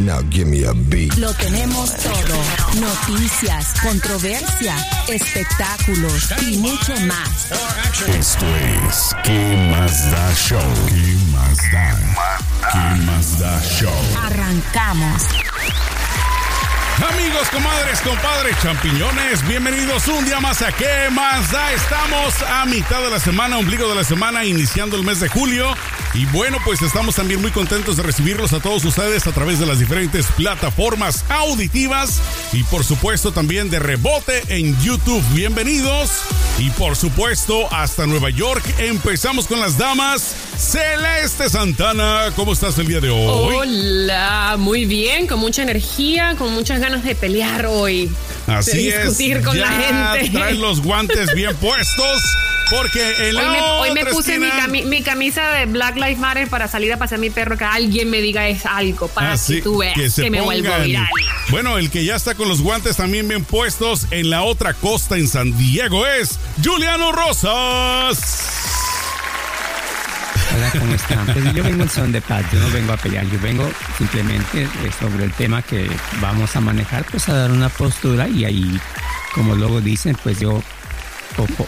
Now give me a beat. Lo tenemos todo. Noticias, controversia, espectáculos y mucho más. Esto es ¿Qué más da show? ¿Qué más da? ¿Qué más da show? Arrancamos. Amigos, comadres, compadres, champiñones, bienvenidos un día más a ¿Qué más da? Estamos a mitad de la semana, ombligo de la semana, iniciando el mes de julio. Y bueno, pues estamos también muy contentos de recibirlos a todos ustedes a través de las diferentes plataformas auditivas y por supuesto también de rebote en YouTube. Bienvenidos. Y por supuesto hasta Nueva York empezamos con las damas. Celeste Santana, ¿cómo estás el día de hoy? Hola, muy bien, con mucha energía, con muchas ganas de pelear hoy. Así de discutir es. con ya la gente. Traen los guantes bien puestos. Porque en la Hoy me, hoy me puse mi, cami- mi camisa de Black Lives Matter para salir a pasear a mi perro, que alguien me diga es algo, para Así que tú veas que, se me vuelvo viral. Bueno, el que ya está con los guantes también bien puestos en la otra costa en San Diego es Juliano Rosas. Hola, ¿cómo están? Pues yo vengo en son de paz, yo no vengo a pelear, yo vengo simplemente eh, sobre el tema que vamos a manejar, pues a dar una postura y ahí, como luego dicen, pues yo,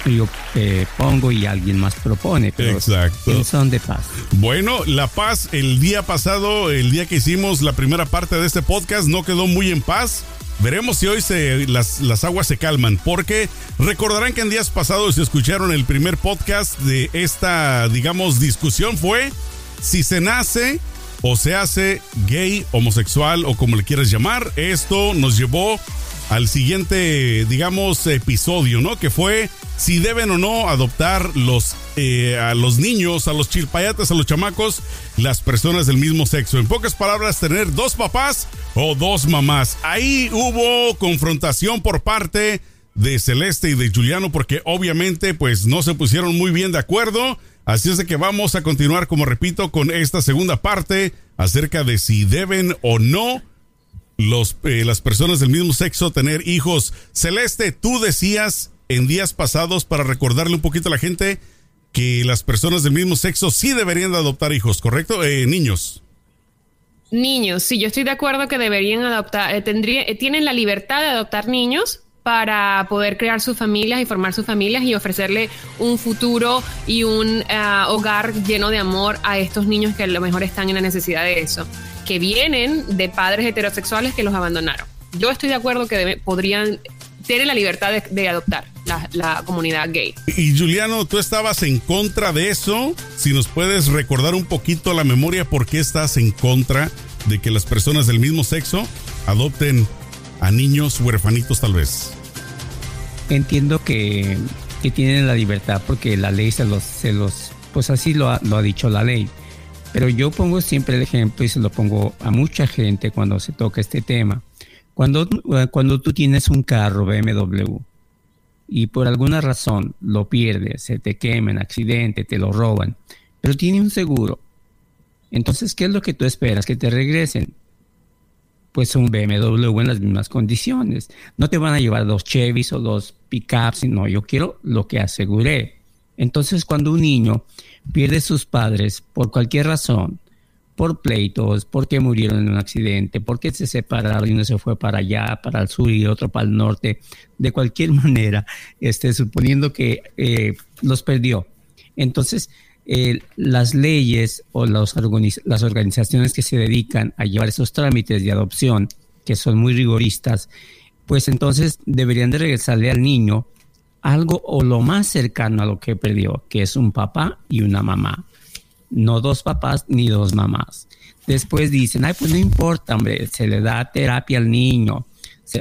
yo eh, pongo y alguien más propone, pero Exacto. son de paz. Bueno, La Paz, el día pasado, el día que hicimos la primera parte de este podcast, no quedó muy en paz. Veremos si hoy se, las, las aguas se calman, porque recordarán que en días pasados, si escucharon el primer podcast de esta, digamos, discusión, fue si se nace o se hace gay, homosexual o como le quieras llamar. Esto nos llevó al siguiente, digamos, episodio, ¿no? Que fue si deben o no adoptar los, eh, a los niños, a los chilpayates, a los chamacos, las personas del mismo sexo. En pocas palabras, tener dos papás o dos mamás. Ahí hubo confrontación por parte de Celeste y de Juliano porque obviamente pues no se pusieron muy bien de acuerdo. Así es de que vamos a continuar, como repito, con esta segunda parte acerca de si deben o no los, eh, las personas del mismo sexo tener hijos. Celeste, tú decías en días pasados, para recordarle un poquito a la gente, que las personas del mismo sexo sí deberían de adoptar hijos, ¿correcto? Eh, niños. Niños, sí, yo estoy de acuerdo que deberían adoptar, eh, tendría, eh, tienen la libertad de adoptar niños para poder crear sus familias y formar sus familias y ofrecerle un futuro y un ah, hogar lleno de amor a estos niños que a lo mejor están en la necesidad de eso, que vienen de padres heterosexuales que los abandonaron. Yo estoy de acuerdo que debe- podrían tener la libertad de, de adoptar la, la comunidad gay. Y Juliano, tú estabas en contra de eso. Si nos puedes recordar un poquito la memoria, ¿por qué estás en contra de que las personas del mismo sexo adopten a niños huerfanitos tal vez? Entiendo que, que tienen la libertad porque la ley se los, se los pues así lo ha, lo ha dicho la ley. Pero yo pongo siempre el ejemplo y se lo pongo a mucha gente cuando se toca este tema. Cuando, cuando tú tienes un carro BMW y por alguna razón lo pierdes, se te quema en accidente, te lo roban, pero tiene un seguro. Entonces, ¿qué es lo que tú esperas? Que te regresen. Pues un BMW en las mismas condiciones. No te van a llevar dos Chevys o dos pickups, sino yo quiero lo que aseguré. Entonces, cuando un niño pierde sus padres por cualquier razón, por pleitos, porque murieron en un accidente, porque se separaron y uno se fue para allá, para el sur y otro para el norte, de cualquier manera, este, suponiendo que eh, los perdió. Entonces, eh, las leyes o las organizaciones que se dedican a llevar esos trámites de adopción, que son muy rigoristas, pues entonces deberían de regresarle al niño algo o lo más cercano a lo que perdió, que es un papá y una mamá. No dos papás ni dos mamás. Después dicen, ay, pues no importa, hombre, se le da terapia al niño.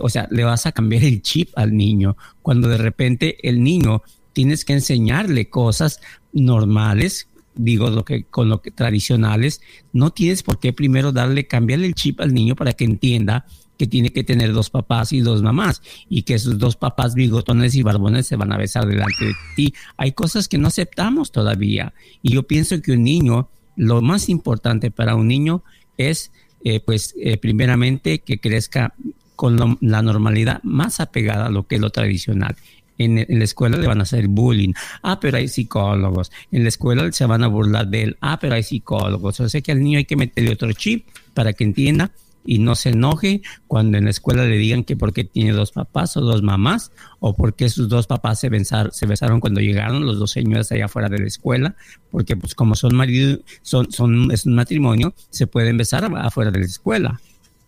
O sea, le vas a cambiar el chip al niño, cuando de repente el niño tienes que enseñarle cosas normales, digo lo que con lo que tradicionales, no tienes por qué primero darle cambiarle el chip al niño para que entienda que tiene que tener dos papás y dos mamás y que sus dos papás bigotones y barbones se van a besar delante de ti. Hay cosas que no aceptamos todavía y yo pienso que un niño, lo más importante para un niño es, eh, pues, eh, primeramente que crezca con la normalidad más apegada a lo que es lo tradicional. En, la escuela le van a hacer bullying. Ah, pero hay psicólogos. En la escuela se van a burlar de él. Ah, pero hay psicólogos. O sea que al niño hay que meterle otro chip para que entienda y no se enoje cuando en la escuela le digan que porque tiene dos papás o dos mamás o porque sus dos papás se, se besaron cuando llegaron los dos señores allá afuera de la escuela porque pues como son marido son son es un matrimonio se pueden besar afuera de la escuela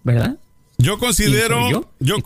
verdad yo considero yo yo,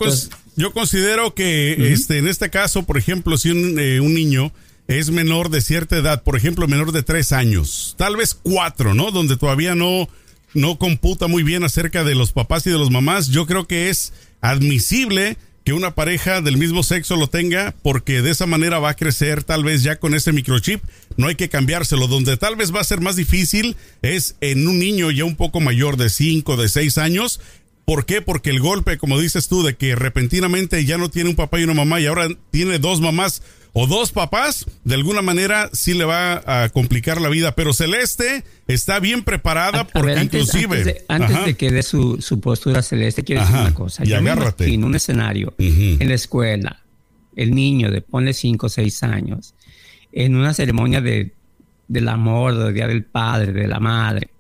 yo, considero que este en este caso por ejemplo si un, eh, un niño es menor de cierta edad, por ejemplo, menor de tres años, tal vez cuatro, ¿no? Donde todavía no, no computa muy bien acerca de los papás y de los mamás. Yo creo que es admisible que una pareja del mismo sexo lo tenga porque de esa manera va a crecer tal vez ya con ese microchip. No hay que cambiárselo. Donde tal vez va a ser más difícil es en un niño ya un poco mayor de 5, de 6 años. ¿Por qué? Porque el golpe, como dices tú, de que repentinamente ya no tiene un papá y una mamá y ahora tiene dos mamás o dos papás, de alguna manera sí le va a complicar la vida. Pero Celeste está bien preparada porque inclusive... Antes de, que dé su, postura Celeste, quiero decir una cosa. Y agárrate. en un escenario, en la escuela, el niño de ponle 5 o 6 años, en una ceremonia de, del amor, del Día del Padre, de la Madre,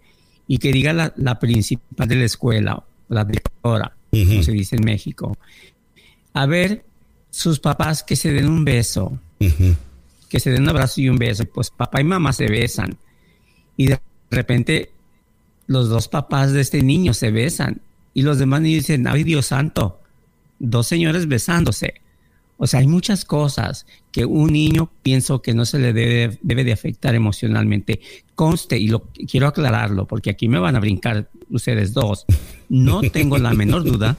y que diga la, la principal de la escuela, la directora, como se dice en México, a ver sus papás que se den un beso que se den un abrazo y un beso. Pues papá y mamá se besan. Y de repente los dos papás de este niño se besan. Y los demás niños dicen, ay Dios santo, dos señores besándose. O sea, hay muchas cosas que un niño pienso que no se le debe, debe de afectar emocionalmente. Conste, y lo quiero aclararlo, porque aquí me van a brincar ustedes dos. No tengo la menor duda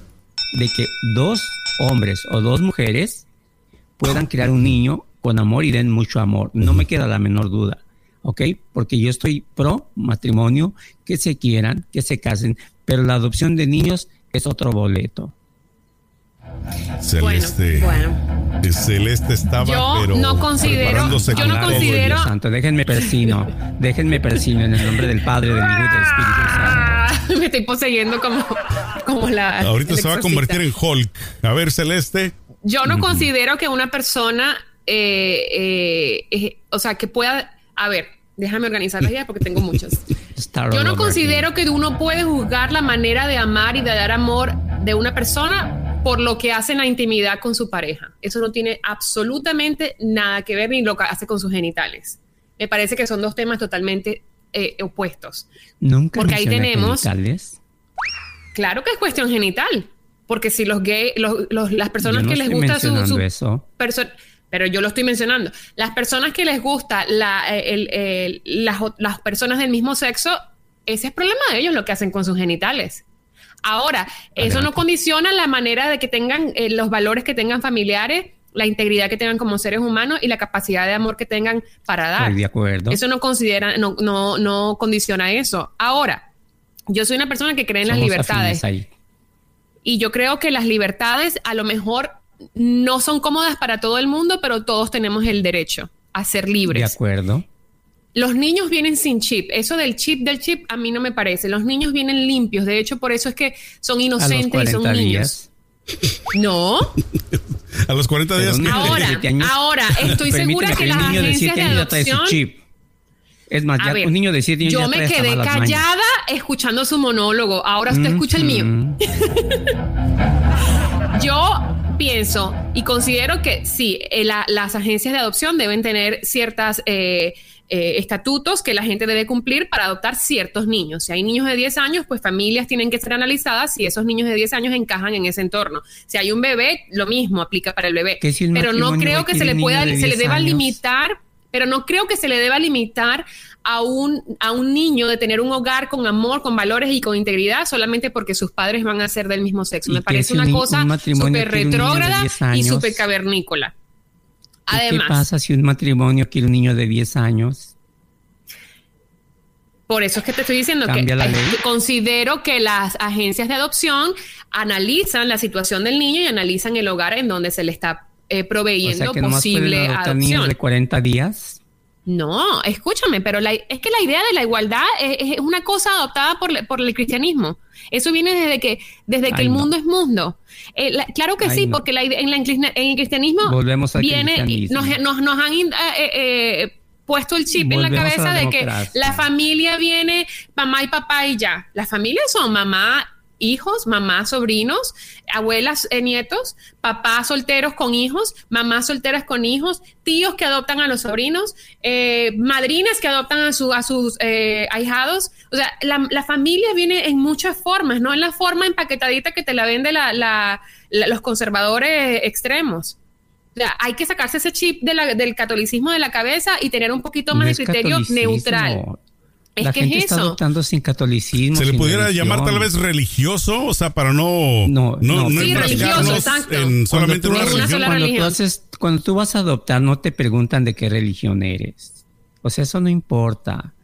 de que dos hombres o dos mujeres puedan crear un niño con amor y den mucho amor. No me queda la menor duda, ¿ok? Porque yo estoy pro matrimonio, que se quieran, que se casen, pero la adopción de niños es otro boleto. Celeste. Bueno, Celeste estaba, yo pero no considero, yo no considero. Dios santo, déjenme persino, déjenme persino en el nombre del Padre, del Hijo y del Espíritu Santo. Me estoy poseyendo como, como la. Ahorita se va a convertir en Hulk. A ver, Celeste. Yo no considero que una persona eh, eh, o sea, que pueda, a ver, déjame organizar las ideas porque tengo muchas. Yo no considero que uno puede juzgar la manera de amar y de dar amor de una persona por lo que hace en la intimidad con su pareja. Eso no tiene absolutamente nada que ver ni lo que hace con sus genitales. Me parece que son dos temas totalmente eh, opuestos. Nunca porque ahí tenemos. Genitales. Claro que es cuestión genital. Porque si los gays, las personas que les gusta su, su pero yo lo estoy mencionando. Las personas que les gusta la, eh, las, personas del mismo sexo, ese es problema de ellos lo que hacen con sus genitales. Ahora, eso no condiciona la manera de que tengan eh, los valores que tengan familiares, la integridad que tengan como seres humanos y la capacidad de amor que tengan para dar. de acuerdo. Eso no considera, no, no, no condiciona eso. Ahora, yo soy una persona que cree en las libertades. Y yo creo que las libertades a lo mejor no son cómodas para todo el mundo, pero todos tenemos el derecho a ser libres. De acuerdo. Los niños vienen sin chip. Eso del chip del chip a mí no me parece. Los niños vienen limpios. De hecho, por eso es que son inocentes y son niños. No. a los 40 días. Ahora, ahora estoy segura que, las agencias de, adopción. Chip. Es más, ya un niño de 7 años. Yo me quedé callada escuchando su monólogo. Ahora usted escucha el mío. yo pienso y considero que sí, eh, las agencias de adopción deben tener ciertas eh, eh, estatutos que la gente debe cumplir para adoptar ciertos niños. Si hay niños de 10 años, pues familias tienen que ser analizadas si esos niños de 10 años encajan en ese entorno. Si hay un bebé, lo mismo aplica para el bebé. Pero no creo que se le pueda, se le deba limitar pero no creo que se le deba limitar a un, a un niño de tener un hogar con amor, con valores y con integridad solamente porque sus padres van a ser del mismo sexo. Me parece una cosa súper retrógrada y súper cavernícola. Además, ¿Qué pasa si un matrimonio quiere un niño de 10 años? Por eso es que te estoy diciendo que, Cambia eh, ley. considero que las agencias de adopción analizan la situación del niño y analizan el hogar en donde se le está eh, O proveyendo sea que nomás pueden posible niños adopción. de 40 días. No, escúchame, pero la- es que la idea de la igualdad es, es una cosa adoptada por, por el cristianismo. Eso viene desde que, desde que Ay, el no. mundo es mundo. Eh, la- claro que Ay, sí, no. porque la en, la en el cristianismo Volvemos al viene, cristianismo. nos, nos, nos han eh, eh, puesto el chip en la cabeza la de que la familia viene mamá y papá y ya. Las familias son mamá, hijos, mamá, sobrinos, abuelas, eh, nietos, papás solteros con hijos, mamás solteras con hijos, tíos que adoptan a los sobrinos, eh, madrinas que adoptan a, su, a sus eh, ahijados. O sea, la, la familia viene en muchas formas, no en la forma empaquetadita que te la vende la, la- la- los conservadores extremos. O sea, hay que sacarse ese chip de la- del catolicismo de la cabeza y tener un poquito más No de criterio neutral. Es la que gente es está eso. adoptando sin catolicismo. ¿Se le sin pudiera religión. llamar tal vez religioso? O sea, para no, No, no, no, Sí, religioso, exacto. en solamente Cuando una una religión. sola cuando religión. Tú haces, cuando tú vas a adoptar, no te preguntan de qué religión eres. O sea, eso no importa.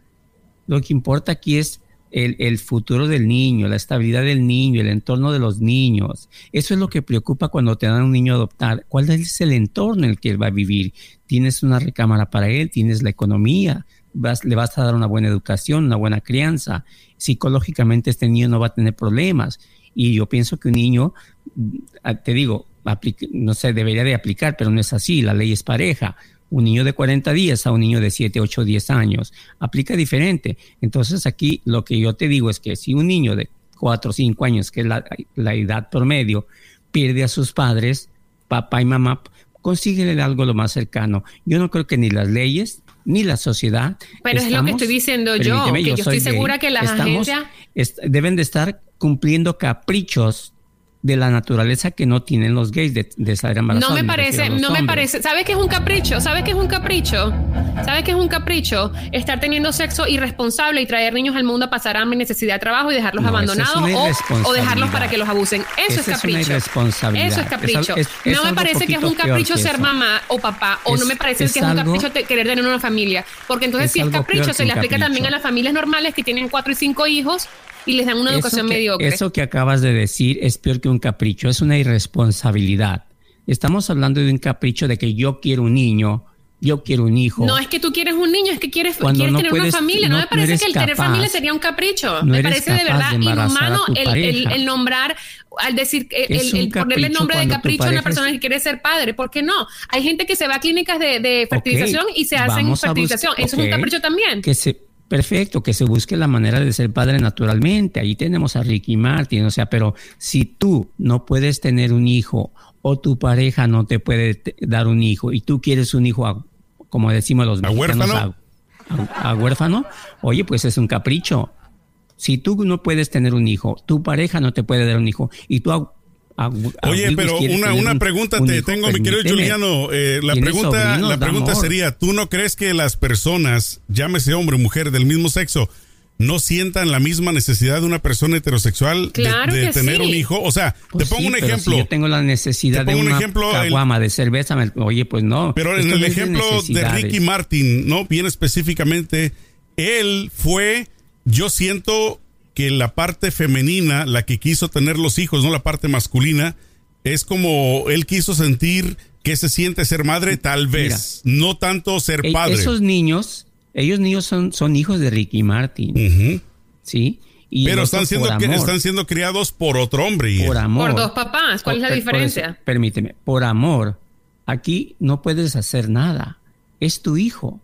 Lo que importa aquí es el, el futuro del niño, la estabilidad del niño, el entorno de los niños. Eso es lo que preocupa cuando te dan a un niño a adoptar. ¿Cuál es el entorno en el que él va a vivir? ¿Tienes una recámara para él? ¿Tienes la economía? Vas- ¿Le vas a dar una buena educación, una buena crianza? Psicológicamente este niño no va a tener problemas. Y yo pienso que un niño, mm, te digo, no sé, debería de aplicar, pero no es así, la ley es pareja. Un niño de 40 días a un niño de 7, 8, 10 años. Aplica diferente. Entonces aquí lo que yo te digo es que si un niño de 4 o 5 años, que es la, la edad promedio, pierde a sus padres, papá y mamá, consíguele algo lo más cercano. Yo no creo que ni las leyes ni la sociedad. Pero es lo que estoy diciendo yo, que yo estoy segura que las estamos- agencias- est- deben de estar cumpliendo caprichos de la naturaleza que no tienen los gays de, de estar embarazados. No me parece, no me parece. ¿Sabes qué es un capricho? ¿Sabes qué es un capricho? ¿Sabes qué es un capricho? Estar teniendo sexo irresponsable y traer niños al mundo a pasar hambre, necesidad de trabajo y dejarlos No, abandonados o, dejarlos para que los abusen. Eso Esa es es una capricho. irresponsabilidad. Eso es capricho. al- es- es no me parece que es un capricho ser mamá o papá o no me parece que es un capricho te- querer tener una familia. Porque entonces es si es capricho se le aplica también a capricho. las familias normales que tienen cuatro y cinco hijos y les dan una educación que, mediocre. Eso que acabas de decir es peor que un capricho, es una irresponsabilidad. Estamos hablando de un capricho de que yo quiero un niño, yo quiero un hijo. No es que tú quieres un niño, es que quieres, quieres no tener puedes- una familia. No, no- me parece que el tener familia sería un capricho. No me parece de verdad de inhumano el, el- el nombrar, al decir, el, el ponerle nombre de capricho a una persona es- que quiere ser padre. ¿Por qué no? Hay gente que se va a clínicas de, de fertilización y se hacen fertilización. Eso es un capricho también. Que se, perfecto, que se busque la manera de ser padre naturalmente. Ahí tenemos a Ricky Martin, o sea, pero si tú no puedes tener un hijo o tu pareja no te puede dar un hijo y tú quieres un hijo, a- como decimos los ¿A mexicanos, huérfano? a- a huérfano, oye, pues es un capricho. Si tú no puedes tener un hijo, tu pareja no te puede dar un hijo y tú a- a- a Oye, pero una, una un- pregunta un te hijo, tengo, mi querido. Juliano. Eh, la pregunta, la pregunta sería, ¿tú no crees que las personas, llámese hombre o mujer del mismo sexo, no sientan la misma necesidad de una persona heterosexual de- Claro de, que tener sí. un hijo? O sea, Pues te pongo sí, un pero ejemplo. Si yo tengo la necesidad Te de pongo un una ejemplo, el- de cerveza, me- oye, pues no. Pero en el ejemplo de. Ricky Martin, ¿no? Bien específicamente, él fue, yo siento que la parte femenina, la que quiso tener los hijos, no la parte masculina, es como él quiso sentir que se siente ser madre, tal vez, no tanto ser E- padre. Esos niños, ellos niños son, son hijos de Ricky Martin. ¿sí? Y Pero están siendo, están siendo criados por otro hombre. y- por amor. Por dos papás, ¿cuál es la por diferencia? permíteme, por amor. Aquí no puedes hacer nada. Es tu hijo.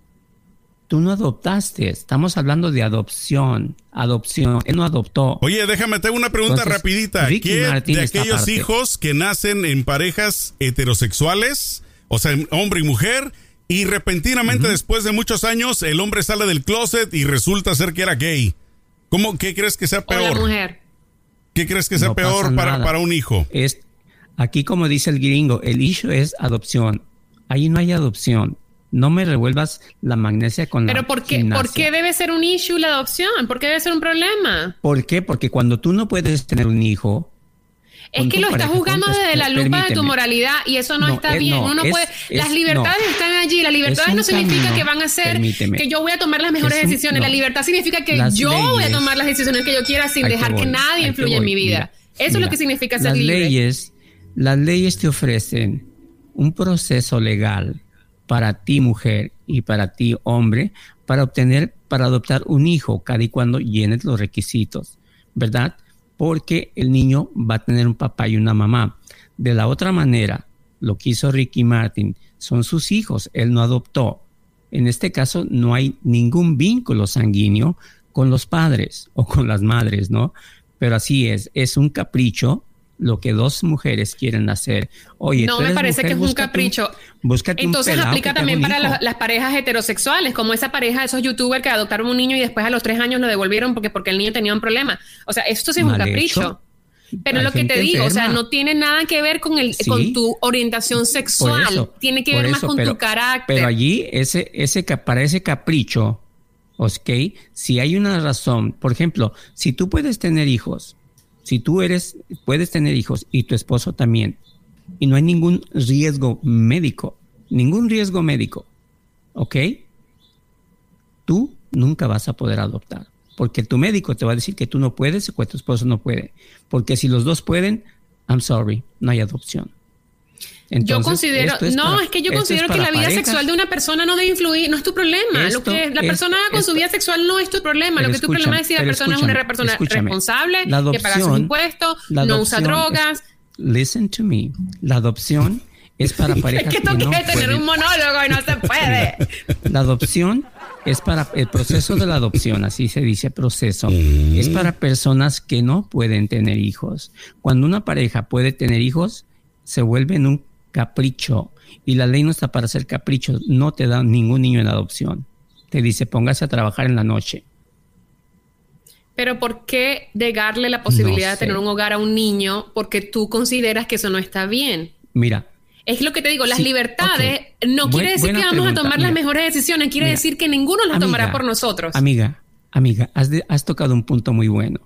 Tú no adoptaste. Estamos hablando de adopción. Adopción. Él no adoptó. Oye, déjame, tengo una pregunta Entonces, rapidita. Ricky ¿Qué de aquellos hijos que nacen en parejas heterosexuales, o sea, hombre y mujer, y repentinamente después de muchos años el hombre sale del closet y resulta ser que era gay? ¿Cómo, ¿Qué crees que sea O la peor? mujer. ¿Qué crees que sea No peor para, para un hijo? Es, aquí, como dice el gringo, el issue es adopción. Ahí no hay adopción. No me revuelvas la magnesia con la Pero ¿por qué, gimnasia. ¿por qué debe ser un issue la adopción? ¿Por qué debe ser un problema? ¿Por qué? Porque cuando tú no puedes tener un hijo, Es que lo estás juzgando desde la lupa de tu moralidad y eso no, está bien. Uno puede, las libertades están allí. Las libertades no significa que van a ser que yo voy a tomar las mejores decisiones. La libertad significa que yo voy a tomar las decisiones que yo quiera sin dejar que nadie influya en mi vida. eso es lo que significa ser las libre. Leyes, las leyes te ofrecen un proceso legal para ti mujer y para ti hombre para obtener, para adoptar un hijo cada y cuando llenes los requisitos, ¿verdad? Porque el niño va a tener un papá y una mamá. De la otra manera, lo que hizo Ricky Martin son sus hijos, él no adoptó. En este caso no hay ningún vínculo sanguíneo con los padres o con las madres, ¿no? Pero así es, es un capricho lo que dos mujeres quieren hacer. Oye, no me parece que es un capricho. Entonces aplica también para las, parejas heterosexuales, como esa pareja esos youtubers que adoptaron un niño y después a los tres años lo devolvieron porque, porque el niño tenía un problema. O sea, esto sí es un capricho. Pero lo que te digo, o sea, no tiene nada que ver con el con tu orientación sexual, tiene que ver más con tu carácter. Pero allí ese ese para ese capricho, ¿ok? Si hay una razón, por ejemplo, si tú puedes tener hijos si tú eres, puedes tener hijos y tu esposo también, y no hay ningún riesgo médico, ningún riesgo médico, ¿ok? Tú nunca vas a poder adoptar, porque tu médico te va a decir que tú no puedes y que tu esposo no puede, porque si los dos pueden, I'm sorry, no hay adopción yo considero, no, es que yo considero que la vida sexual de una persona no debe influir, no es tu problema. lo que la persona haga con su vida sexual no es tu problema. Lo que tu problema es si la persona es una persona responsable, que paga sus impuestos, no usa drogas. listen to me. La adopción es para parejas es que, tú quieres tener un monólogo y no se puede. La adopción es para el proceso de la adopción, así se dice proceso, es para personas que no pueden tener hijos. Cuando una pareja puede tener hijos, se vuelve en un capricho. Y la ley no está para hacer caprichos, no te da ningún niño en adopción. Te dice, póngase a trabajar en la noche. Pero ¿por qué negarle la posibilidad de tener un hogar a un niño porque tú consideras que eso no está bien? Mira. Es lo que te digo, las libertades no quiere decir que vamos a tomar las mejores decisiones, quiere decir que ninguno las tomará por nosotros. Amiga, amiga, has, has, tocado un punto muy bueno.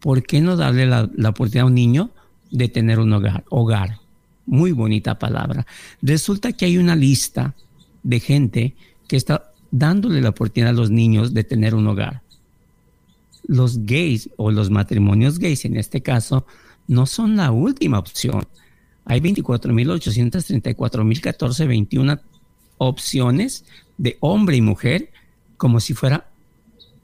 ¿Por qué no darle la, la oportunidad a un niño de tener un hogar? Hogar muy bonita palabra. Resulta que hay una lista de gente que está dándole la oportunidad a los niños de tener un hogar. Los gays o los matrimonios gays en este caso no son la última opción. Hay 24.834.014, opciones de hombre y mujer como si fuera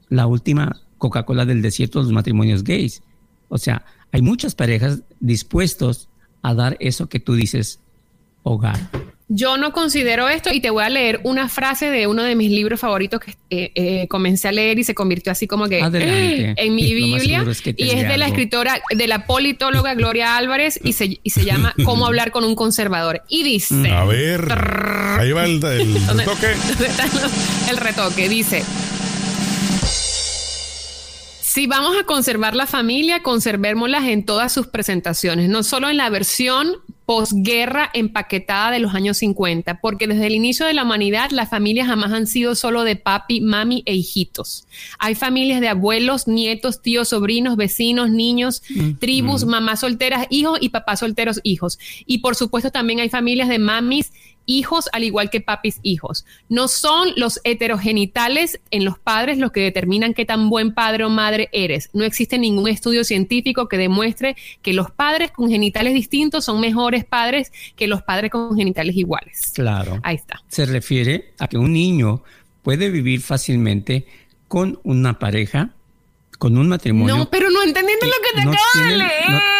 la última Coca-Cola del desierto de los matrimonios gays. O sea, hay muchas parejas dispuestos a dar eso que tú dices, hogar. Yo no considero esto y te voy a leer una frase de uno de mis libros favoritos que eh, eh, comencé a leer y se convirtió así como que en mi Biblia y es de la escritora, de la politóloga Gloria Álvarez y se, y se llama Cómo hablar con un conservador. Y dice... A ver, ahí va el, retoque. el retoque, dice... Si vamos a conservar la familia, conservémoslas en todas sus presentaciones, no solo en la versión posguerra empaquetada de los años 50, porque desde el inicio de la humanidad las familias jamás han sido solo de papi, mami e hijitos. Hay familias de abuelos, nietos, tíos, sobrinos, vecinos, niños, mm, tribus, mm. mamás solteras, hijos y papás solteros, hijos. Y por supuesto también hay familias de mamis hijos al igual que papis hijos. No son los heterogenitales en los padres los que determinan qué tan buen padre o madre eres. No existe ningún estudio científico que demuestre que los padres con genitales distintos son mejores padres que los padres con genitales iguales. Claro. Ahí está. Se refiere a que un niño puede vivir fácilmente con una pareja, con un matrimonio. No, pero no entendiendo lo que te no acabo de leer. No,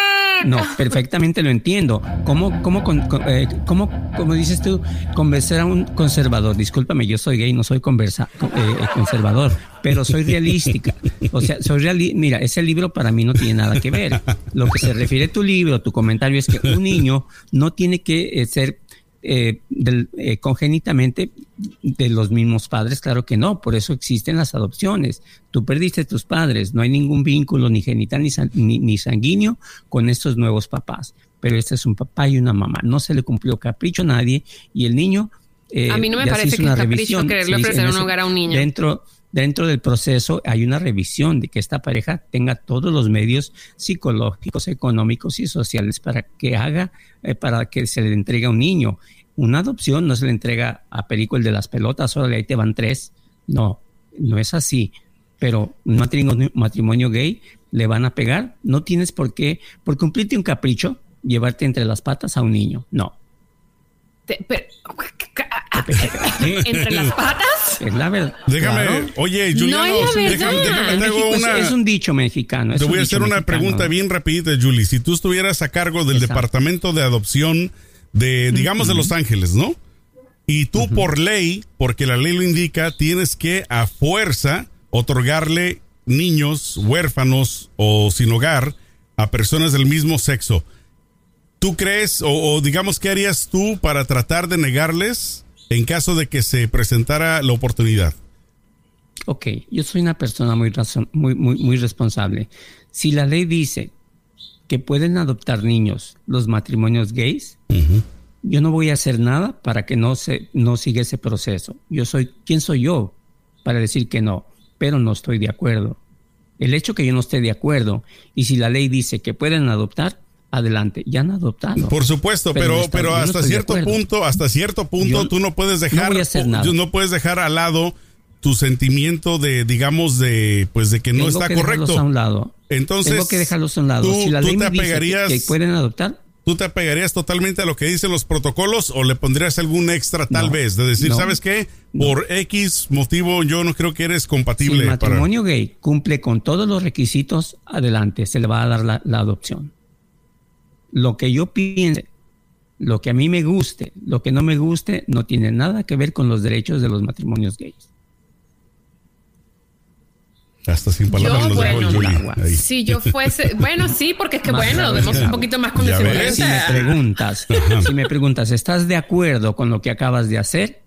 perfectamente lo entiendo. ¿Cómo, cómo, eh, cómo, cómo dices tú, convencer a un conservador? Discúlpame, yo soy gay, no soy conversa, eh, eh, conservador, pero soy realística. O sea, soy real. Mira, ese libro para mí no tiene nada que ver. Lo que se refiere a tu libro, tu comentario, es que un niño no tiene que ser eh, del, eh, congénitamente de los mismos padres, claro que no, por eso existen las adopciones. Tú perdiste tus padres, no hay ningún vínculo ni genital ni, ni, sanguíneo con estos nuevos papás, pero este es un papá y una mamá, no se le cumplió capricho a nadie y el niño... Eh, a mí no me parece que es capricho quererle ofrecer un hogar a un niño. Dentro, dentro del proceso hay una revisión de que esta pareja tenga todos los medios psicológicos, económicos y sociales para que haga, eh, para que se le entregue a un niño. Una adopción no se le entrega a Perico de las pelotas, solo ahí te van tres. No, no es así. Pero un matrimonio, matrimonio gay le van a pegar. No tienes por qué, por cumplirte un capricho, llevarte entre las patas a un niño. No. Pero- ¿Entre las patas? Es la verdad. Déjame, Claro. oye, No Juliano, es la déjame, una- es, un dicho mexicano. Te voy a hacer una mexicano. pregunta bien rapidita, Julie. Si tú estuvieras a cargo del Exacto. departamento de adopción de, digamos, de Los Ángeles, ¿no? Y tú por ley, porque la ley lo indica, tienes que a fuerza otorgarle niños huérfanos o sin hogar a personas del mismo sexo. ¿Tú crees o, o digamos qué harías tú para tratar de negarles en caso de que se presentara la oportunidad? Ok, yo soy una persona muy, razon- muy, muy, muy responsable. Si la ley dice que pueden adoptar niños los matrimonios gays, yo no voy a hacer nada para que no se no siga ese proceso. Yo soy quién soy yo para decir que no, pero no estoy de acuerdo. El hecho que yo no esté de acuerdo y si la ley dice que pueden adoptar, adelante, ya han adoptado. Por supuesto, Pero pero, hasta cierto punto, hasta cierto punto, Yo tú no puedes dejar, nada. no puedes dejar al lado tu sentimiento de, digamos, de, pues, de que no Tengo está que correcto. a un lado. Entonces, Tengo que dejarlos a un lado. tú- si la tú ley te me dice que- pueden adoptar, ¿Tú te apegarías totalmente a lo que dicen los protocolos o le pondrías algún extra tal No, vez? De decir, no, ¿sabes qué? no. Por X motivo yo no creo que eres Si compatible. el para- matrimonio gay cumple con todos los requisitos, adelante, se le va a dar la, la adopción. Lo que yo piense, lo que a mí me guste, lo que no me guste, no tiene nada que ver con los derechos de los matrimonios gays. Hasta sin palabras Yo, dejó bueno, Julie. Si yo fuese, bueno, sí, porque es que Más bueno, vemos un poquito más condescendiente. Si me preguntas, si me preguntas, ¿estás de acuerdo con lo que acabas de hacer?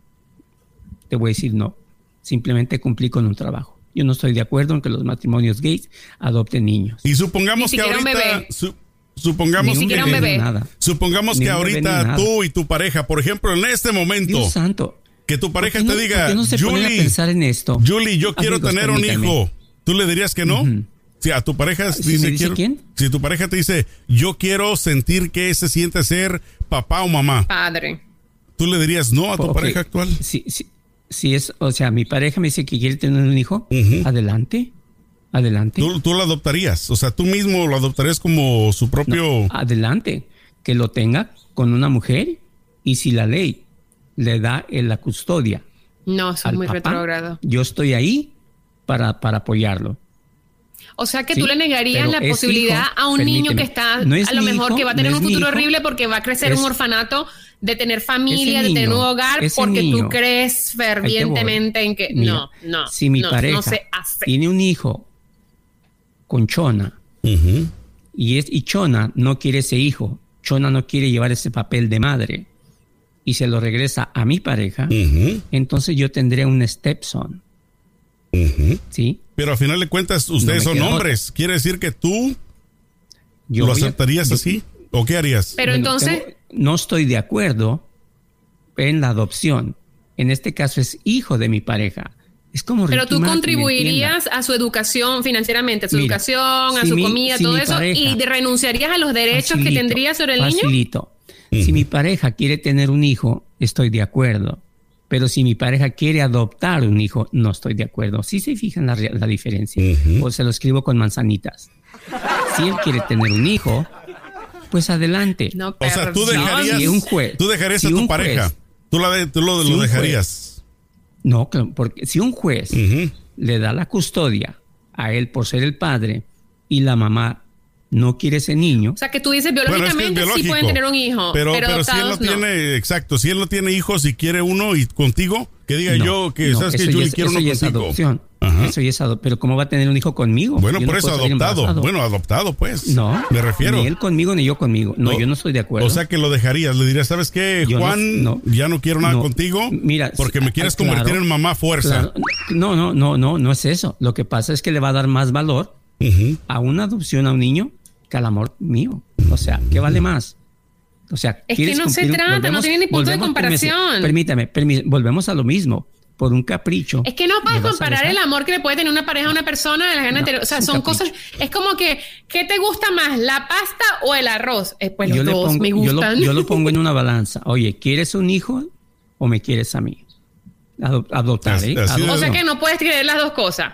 Te voy a decir no. Simplemente cumplí con un trabajo. Yo no estoy de acuerdo en que los matrimonios gays adopten niños. Y supongamos Ni que ahorita, bebé. su- supongamos Ni un que, siquiera un bebé. Nada. supongamos Ni que un bebé ni ahorita nada. tú y tu pareja, por ejemplo, en este momento, Dios santo. que tu pareja ¿Por qué te diga, por qué no se ponen a Julie, pensar en esto? Julie, yo quiero tener un hijo. ¿Tú le dirías que no? Si a tu pareja ¿Si dice, me dice quiero- quién? si tu pareja te dice, yo quiero sentir que se siente ser papá o mamá, Padre. ¿tú le dirías no a tu pareja actual? Si, si, si es, o sea, mi pareja me dice que quiere tener un hijo, adelante, adelante, ¿Tú, tú lo adoptarías? O sea, tú mismo lo adoptarías como su propio... adelante, que lo tenga con una mujer y si la ley le da en la custodia No, es muy papá, retrógrado. yo estoy ahí para, para apoyarlo. O sea que Sí, tú le negarías la posibilidad hijo, a un niño que está no es a lo mejor hijo, que va a tener no un futuro hijo, horrible porque va a crecer en es- un orfanato, de tener familia, de tener un hogar, porque tú crees fervientemente en que Mira, no, no, si mi no, pareja no se hace. tiene un hijo con Chona y, es, y Chona no quiere ese hijo, Chona no quiere llevar ese papel de madre y se lo regresa a mi pareja, entonces yo tendré un stepson. ¿sí? Pero a final de cuentas, ustedes son hombres. ¿Quiere decir que tú Yo lo a- aceptarías yo- así? ¿O qué harías? Pero Bueno, entonces, tengo- no estoy de acuerdo en la adopción. En este caso es hijo de mi pareja. Es como pero tú Martin, contribuirías a su educación financieramente, a su Mira, educación, a si su mi- comida, si todo eso, pareja- y renunciarías a los derechos que tendría sobre el niño. facilito. Si mi pareja quiere tener un hijo, estoy de acuerdo. Pero si mi pareja quiere adoptar un hijo, no estoy de acuerdo. Sí se fijan la, la diferencia. O se lo escribo con manzanitas. Si él quiere tener un hijo, pues adelante. No, O sea, tú dejarías, Si un juez- tú dejarías si a tu un pareja. juez- tú la de- tú lo, si lo dejarías. No, porque si un juez le da la custodia a él por ser el padre y la mamá no quiere ese niño, O sea, que tú dices Bueno, es que es biológicamente sí pueden tener un hijo, Pero, pero, pero si él no tiene, exacto, si él no tiene hijos y quiere uno y contigo, que diga No, yo que, no, ¿sabes que Yo quiero eso uno contigo. adopción. Ajá. Eso ya es Pero ¿cómo va a tener un hijo conmigo? Bueno, Yo por no eso adoptado. Bueno, adoptado, pues. no. Me refiero. Ni él conmigo ni yo conmigo. No, yo no estoy de acuerdo. O sea que lo dejarías, le dirías, ¿sabes qué, Yo Juan? no. ya no quiero nada No. contigo. Mira, porque me quieres ah, claro, convertir en mamá fuerza. Claro. No, no, no, no, no es eso. Lo que pasa es que le va a dar más valor a una adopción a un niño que al amor mío. O sea, ¿qué vale más? O sea, Es ¿quieres que no se trata, no tiene ni punto de permítame, comparación. Permítame, permí- volvemos a lo mismo. Por un capricho. Es que no puedes ¿me vas a comparar el amor que le puede tener una pareja a una persona de la gana No, O sea, son capricho. cosas. Es como que, ¿qué te gusta más, la pasta o el arroz? Eh, pues los yo, le dos pongo, me yo, lo, gustan. yo lo pongo en una balanza. Oye, ¿quieres un hijo o me quieres a mí? Ado- Adoptar, ¿eh? o sea que no puedes creer las dos cosas.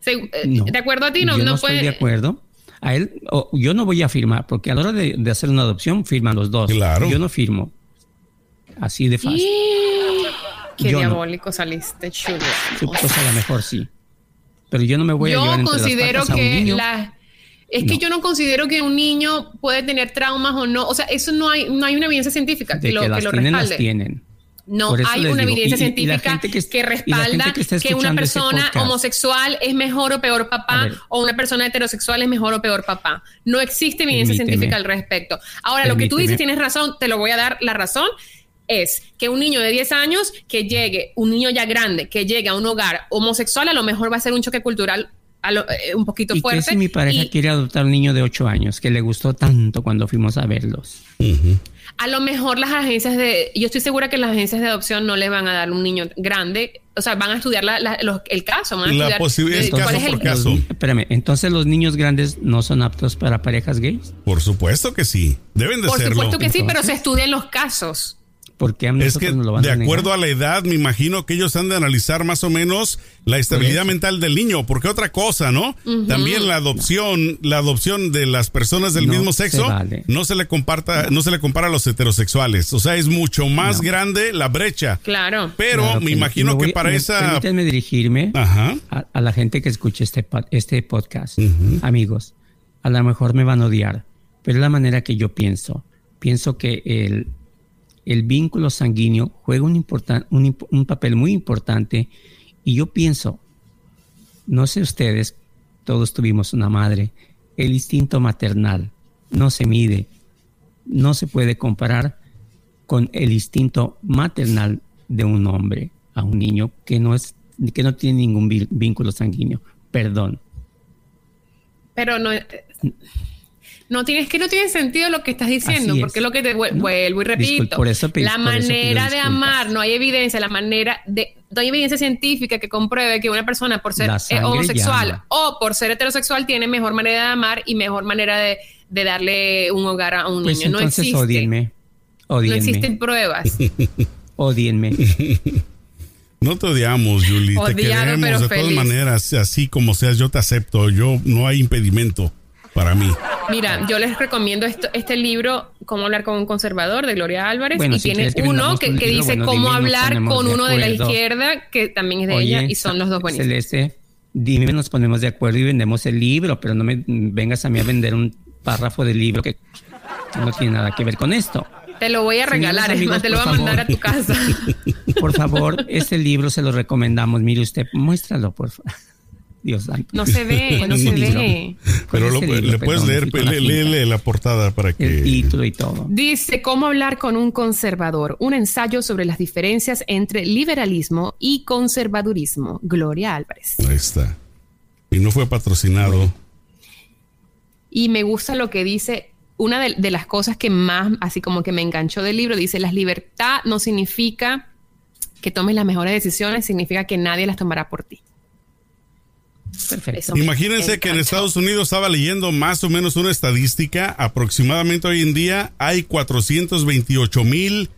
Se- eh, No. De acuerdo a ti, no, yo no, no estoy puedes. de acuerdo. A él, yo no voy a firmar, porque a la hora de, de hacer una adopción firman los dos. Claro. Yo no firmo. Así de fácil. Qué Yo no. diabólico saliste, chulo. Sí, pues a lo mejor sí. Pero yo no me voy a llevar yo entre las considero patas a un que niño. la es que No. yo no considero que un niño puede tener traumas o no, o sea, eso no hay no hay una evidencia científica que lo que que las lo tienen, las respalde. tienen. No hay una digo, evidencia y- científica que respalda que una persona homosexual es mejor o peor papá o una persona heterosexual es mejor o peor papá. No existe evidencia Permíteme. científica al respecto. Ahora, lo que tú dices tienes razón, te lo voy a dar la razón. Es que un niño de 10 años que llegue, un niño ya grande, que llegue a un hogar homosexual, a lo mejor va a ser un choque cultural a lo- eh, un poquito ¿Y fuerte. qué si mi pareja y- quiere adoptar un niño de 8 años que le gustó tanto cuando fuimos a verlos? A lo mejor las agencias de, yo estoy segura que las agencias de adopción no le van a dar un niño grande, o sea, van a estudiar la- la- los- el caso, van a La estudiar posibilidad- eh, es cuál caso es el- por caso. Los- espérame, entonces los niños grandes no son aptos para parejas gays? Por supuesto que sí. Deben de Por serlo. supuesto que sí, pero Entonces- se estudian los casos. ¿Por qué a Es nosotros que nos lo van de a negar? acuerdo a la edad, me imagino que ellos han de analizar más o menos la estabilidad mental del niño, porque otra cosa, ¿no? También la adopción, la adopción de las personas del No mismo se sexo vale. no se le comparta, no se le compara a los heterosexuales, o sea, es mucho más No. grande la brecha. Claro. Pero Claro me no. imagino que para me- esa Permítanme dirigirme Ajá. a, a la gente que escuche este, este podcast. Amigos, a lo mejor me van a odiar, pero es la manera que yo pienso. Pienso que el, el vínculo sanguíneo juega un, papel muy importante y yo pienso, no sé ustedes, todos tuvimos una madre, el instinto maternal no se mide, no se puede comparar con el instinto maternal de un hombre a un niño que no es que no tiene ningún vínculo sanguíneo. Perdón. Pero no. No tienes que no tiene sentido lo que estás diciendo, es. porque es lo que te vu- No, vuelvo y repito. por eso la por eso pido manera de amar, no hay evidencia, la manera de no hay evidencia científica que compruebe que una persona por ser eh, homosexual llama. o por ser heterosexual tiene mejor manera de amar y mejor manera de, de darle un hogar a un Pues niño. No entonces existe. odienme. No Odienme. existen pruebas. Odienme. No te odiamos, Julie. Odiado, te queremos pero de todas maneras, así como seas, yo te acepto. Yo no hay impedimento para mí. Mira, yo les recomiendo esto, este libro, Cómo hablar con un conservador, de Gloria Álvarez, Bueno, y si tiene quieres que uno que, un que libro, dice bueno, cómo hablar con de uno de la izquierda, que también es de ella, y son los dos buenísimos. Celeste, dime, nos ponemos de acuerdo y vendemos el libro, pero no me vengas a mí a vender un párrafo del libro que no tiene nada que ver con esto. Te lo voy a regalar, es amigos, más, te lo voy a mandar a tu casa. Por favor, este libro se lo recomendamos. Mire usted, muéstralo, por favor. Dios santo. No se ve, ¿Cuál no se ve. ¿Cuál Pero lo- libro? le puedes Perdón, leer, finta. léele la portada para que. El título y todo. Dice cómo hablar con un conservador, un ensayo sobre las diferencias entre liberalismo y conservadurismo. Gloria Álvarez. Ahí está. Y no fue patrocinado. Y me gusta lo que dice, una de, de las cosas que más, así como que me enganchó del libro, dice, la libertad no significa que tomes las mejores decisiones, significa que nadie las tomará por ti. Perfecto. Imagínense que en. Estados Unidos estaba leyendo más o menos una estadística. Aproximadamente hoy en día hay 428 mil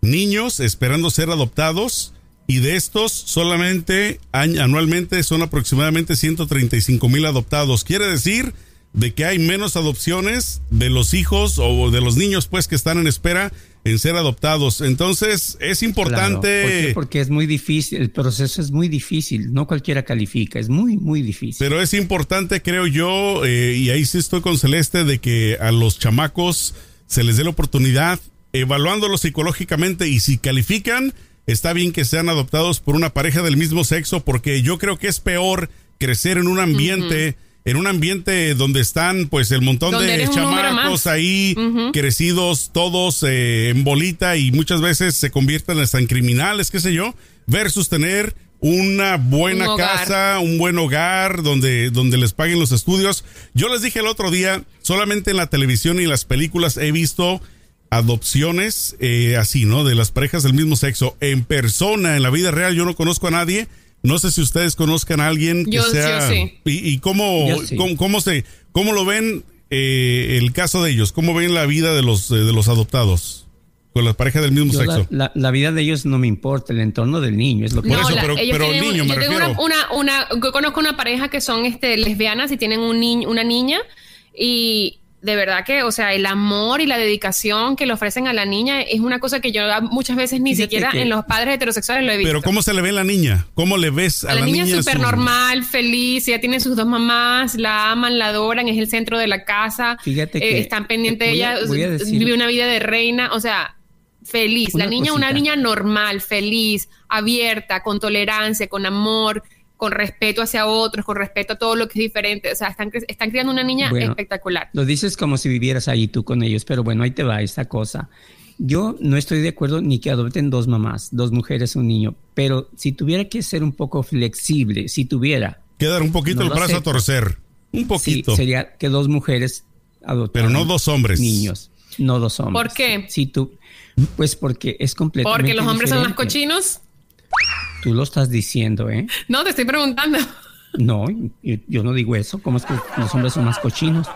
niños esperando ser adoptados. Y de estos, solamente anualmente son aproximadamente 135 mil adoptados. Quiere decir de que hay menos adopciones de los hijos o de los niños, pues, que están en espera en ser adoptados. Entonces, es Claro. importante. ¿Por qué? Porque es muy difícil, el proceso es muy difícil, no cualquiera califica, es muy, muy difícil. Pero es importante, creo yo, eh, y ahí sí estoy con Celeste, de que a los chamacos se les dé la oportunidad, evaluándolos psicológicamente y si califican, está bien que sean adoptados por una pareja del mismo sexo, porque yo creo que es peor crecer en un ambiente, en un ambiente donde están pues el montón Donde de chamacos ahí crecidos todos eh, en bolita y muchas veces se convierten hasta en criminales, qué sé yo, versus tener una buena Un casa, un buen hogar donde, donde les paguen los estudios. Yo les dije el otro día, solamente en la televisión y las películas he visto adopciones eh, así, ¿no? De las parejas del mismo sexo en persona, en la vida real, yo no conozco a nadie. No sé si ustedes conozcan a alguien que Yo- yo sea. sí. Y, y cómo, Yo sí. cómo, cómo se, cómo lo ven eh, el caso de ellos, cómo ven la vida de los, eh, de los adoptados con las parejas del mismo Yo sexo. la- la vida de ellos no me importa, el entorno del niño es lo que Por No, eso, la- pero- tienen- niño, me yo tengo refiero. una, una, una- yo conozco una pareja que son este, lesbianas y tienen un niño, una niña y de verdad que, o sea, el amor y la dedicación que le ofrecen a la niña es una cosa que yo muchas veces ni Fíjate siquiera que- en los padres heterosexuales lo he visto. Pero ¿cómo se le ve la niña? ¿Cómo le ves a A la, niña es en súper su- normal, feliz, ella tiene sus dos mamás, la aman, la adoran, es el centro de la casa, Fíjate eh, que- están pendientes de a- ella, a decir- vive una vida de reina, o sea, feliz. Una la niña, una cosita. niña normal, feliz, abierta, con tolerancia, con amor, con respeto hacia otros, con respeto a todo lo que es diferente. O sea, están, están criando una niña Bueno, espectacular. Lo dices como si vivieras ahí tú con ellos, pero bueno, ahí te va esta cosa. Yo no estoy de acuerdo ni que adopten dos mamás, dos mujeres, un niño, pero si tuviera que ser un poco flexible, si tuviera, Quedar un poquito No el brazo a torcer. Un sí, poquito. sería que dos mujeres adoptaran Pero no dos hombres. niños, no dos hombres. ¿Por qué? Si tú, pues porque es completamente Porque los hombres son más cochinos. Tú lo estás diciendo, ¿eh? No, te estoy preguntando. No, yo, yo no digo eso. ¿Cómo es que los hombres son más cochinos?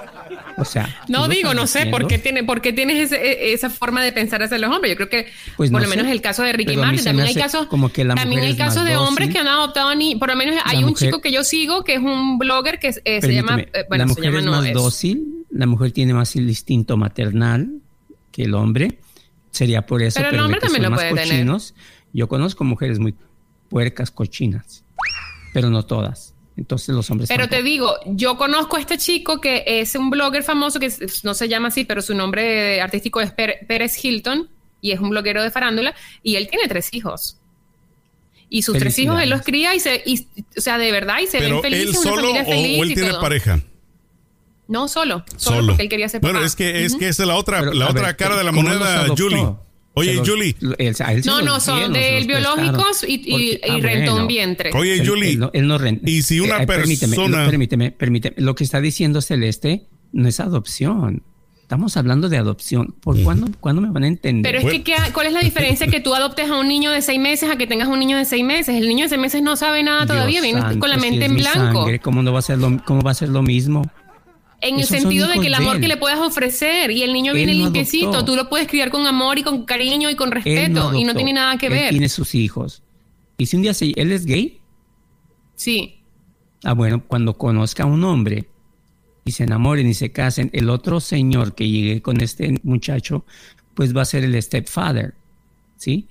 O sea, ¿tú No digo, no sé? ¿por qué, tiene, por qué tienes ese- e- esa forma de pensar hacia los hombres? Yo creo que Pues por lo menos sé, el caso de Ricky Martin. También hay casos, como que la también hay casos de hombres que han adoptado ni Por lo menos hay un chico que yo sigo que es un blogger que eh, se llama. Eh, bueno, la se mujer llama es no, más es- dócil, la mujer tiene más el instinto maternal que el hombre. Sería por eso. Pero el hombre también son lo más puede tener. cochinos. Yo conozco mujeres muy puercas, cochinas, pero no todas. Entonces los hombres. Pero te digo, yo conozco a este chico que es un blogger famoso que es- no se llama así, pero su nombre artístico es Per- Pérez Hilton y es un bloguero de farándula y él tiene tres hijos. Y sus tres hijos él los cría y se, y- o sea, de verdad, y se Pero ven él felices, una solo familia o, feliz o él y tiene todo. pareja. No, solo, solo, Solo. porque él quería ser bueno, papá. es que es que esa es la otra, Pero, la otra ver, cara de la ¿cómo los moneda? Julie. Oye, los- Julie. él- él No, no, son de él biológicos y, y- Porque- y ah, rentó bueno. un vientre. Oye, Él- Julie. él no- él no renta. y si una Eh, permíteme, persona- lo- permíteme, permíteme. Lo que está diciendo Celeste no es adopción. Estamos hablando de adopción. ¿Por cuándo, cuándo me van a entender? Pero es que, ¿qué- ¿cuál es la diferencia que tú adoptes a un niño de seis meses a que tengas un niño de seis meses? El niño de seis meses no sabe nada todavía, Dios viene santo, con la si mente es en mi blanco. sangre, ¿cómo, no va a ser lo, ¿Cómo va a ser lo mismo? En el Esos sentido de que el amor que le puedas ofrecer y el niño Él viene no limpiecito, adoptó. tú lo puedes criar con amor y con cariño y con respeto y no tiene nada que Él ver. tiene sus hijos. Y si un día se, él es gay, Sí. ah, bueno, cuando conozca a un hombre y se enamoren y se casen, el otro señor que llegue con este muchacho, pues va a ser el stepfather, ¿sí?